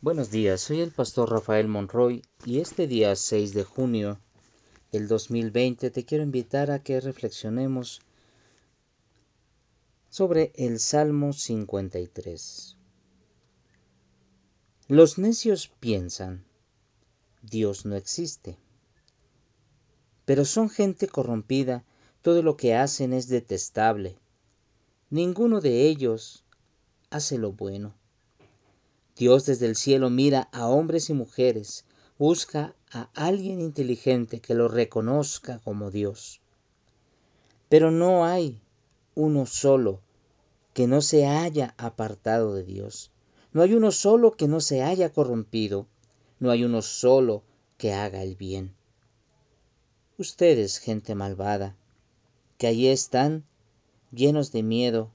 Buenos días, soy el pastor Rafael Monroy y este día 6 de junio del 2020 te quiero invitar a que reflexionemos sobre el Salmo 53. Los necios piensan, Dios no existe, pero son gente corrompida, todo lo que hacen es detestable, ninguno de ellos hace lo bueno. Dios desde el cielo mira a hombres y mujeres, busca a alguien inteligente que lo reconozca como Dios. Pero no hay uno solo que no se haya apartado de Dios. No hay uno solo que no se haya corrompido. No hay uno solo que haga el bien. Ustedes, gente malvada, que allí están llenos de miedo,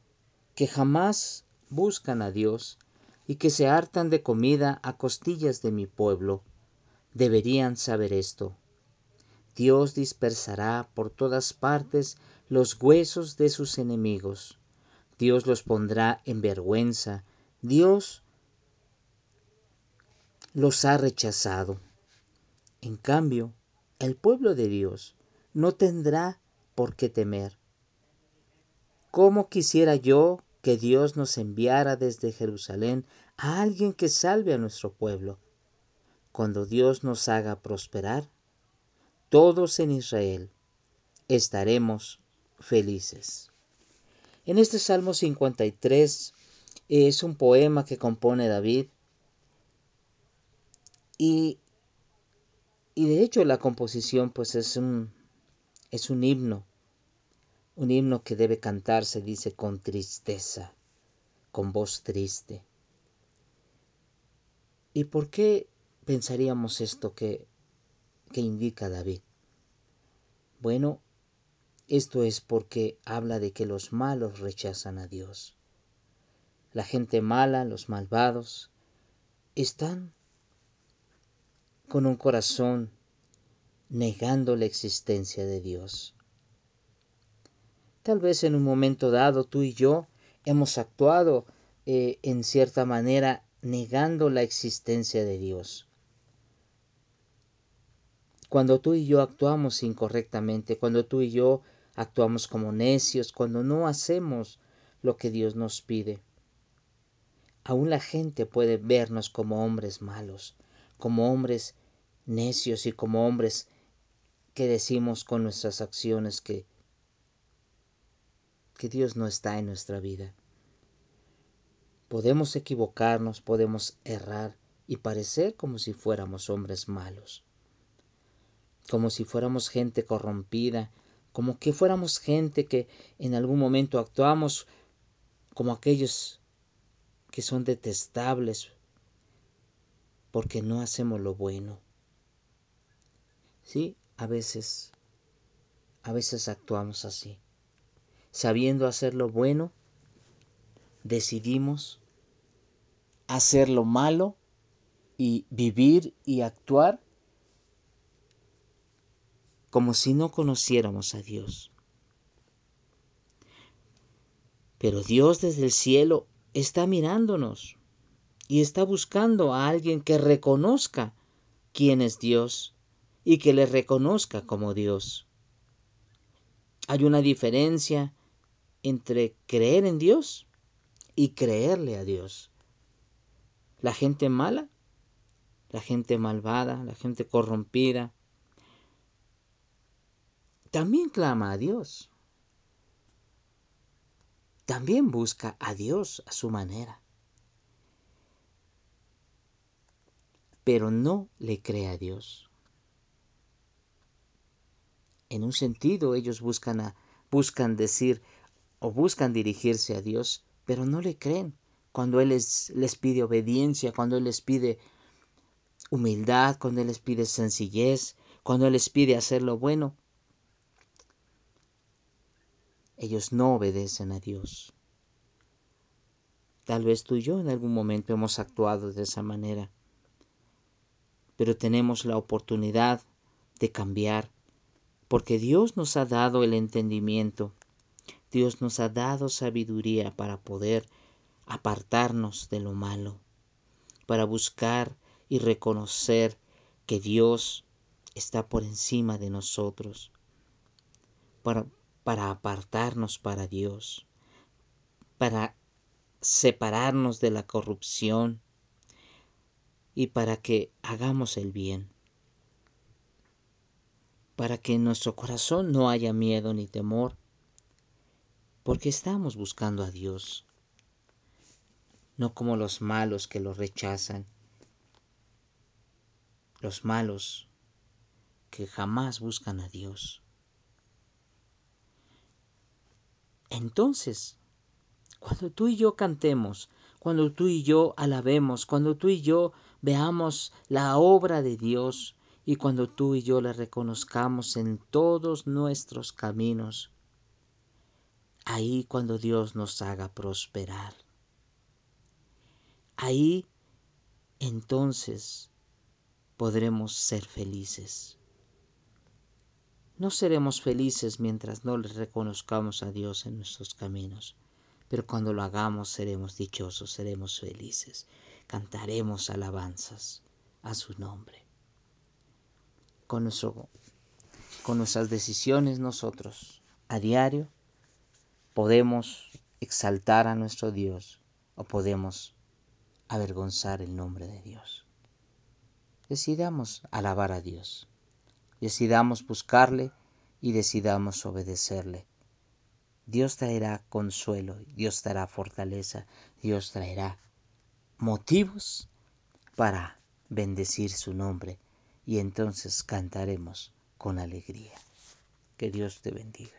que jamás buscan a Dios, y que se hartan de comida a costillas de mi pueblo, deberían saber esto. Dios dispersará por todas partes los huesos de sus enemigos. Dios los pondrá en vergüenza. Dios los ha rechazado. En cambio, el pueblo de Dios no tendrá por qué temer. ¿Cómo quisiera yo que Dios nos enviara desde Jerusalén a alguien que salve a nuestro pueblo. Cuando Dios nos haga prosperar, todos en Israel estaremos felices. En este Salmo 53 es un poema que compone David y, y de hecho la composición pues es un, es un himno un himno que debe cantarse, dice, con tristeza, con voz triste. ¿Y por qué pensaríamos esto que, que indica David? Bueno, esto es porque habla de que los malos rechazan a Dios. La gente mala, los malvados, están con un corazón negando la existencia de Dios. Tal vez en un momento dado tú y yo hemos actuado eh, en cierta manera negando la existencia de Dios. Cuando tú y yo actuamos incorrectamente, cuando tú y yo actuamos como necios, cuando no hacemos lo que Dios nos pide, aún la gente puede vernos como hombres malos, como hombres necios y como hombres que decimos con nuestras acciones que que Dios no está en nuestra vida. Podemos equivocarnos, podemos errar y parecer como si fuéramos hombres malos, como si fuéramos gente corrompida, como que fuéramos gente que en algún momento actuamos como aquellos que son detestables porque no hacemos lo bueno. Sí, a veces, a veces actuamos así sabiendo hacer lo bueno, decidimos hacer lo malo y vivir y actuar como si no conociéramos a Dios. Pero Dios desde el cielo está mirándonos y está buscando a alguien que reconozca quién es Dios y que le reconozca como Dios. Hay una diferencia entre creer en Dios y creerle a Dios. La gente mala, la gente malvada, la gente corrompida, también clama a Dios. También busca a Dios a su manera. Pero no le cree a Dios. En un sentido, ellos buscan, a, buscan decir, o buscan dirigirse a Dios, pero no le creen cuando Él les, les pide obediencia, cuando Él les pide humildad, cuando Él les pide sencillez, cuando Él les pide hacer lo bueno. Ellos no obedecen a Dios. Tal vez tú y yo en algún momento hemos actuado de esa manera, pero tenemos la oportunidad de cambiar, porque Dios nos ha dado el entendimiento Dios nos ha dado sabiduría para poder apartarnos de lo malo. para buscar y reconocer que Dios está por encima de nosotros, para, para apartarnos para Dios, para separarnos de la corrupción y para que hagamos el bien, para que en nuestro corazón no haya miedo ni temor, porque estamos buscando a Dios, no como los malos que lo rechazan, los malos que jamás buscan a Dios. Entonces, cuando tú y yo cantemos, cuando tú y yo alabemos, cuando tú y yo veamos la obra de Dios y cuando tú y yo la reconozcamos en todos nuestros caminos, ahí cuando Dios nos haga prosperar. Ahí entonces podremos ser felices. No seremos felices mientras no le reconozcamos a Dios en nuestros caminos pero cuando lo hagamos seremos dichosos, seremos felices, cantaremos alabanzas a su nombre. Con, con nuestras decisiones nosotros a diario podemos exaltar a nuestro Dios o podemos avergonzar el nombre de Dios. Decidamos alabar a Dios, decidamos buscarle y decidamos obedecerle Dios traerá consuelo, Dios traerá fortaleza, Dios traerá motivos para bendecir su nombre y entonces cantaremos con alegría. Que Dios te bendiga.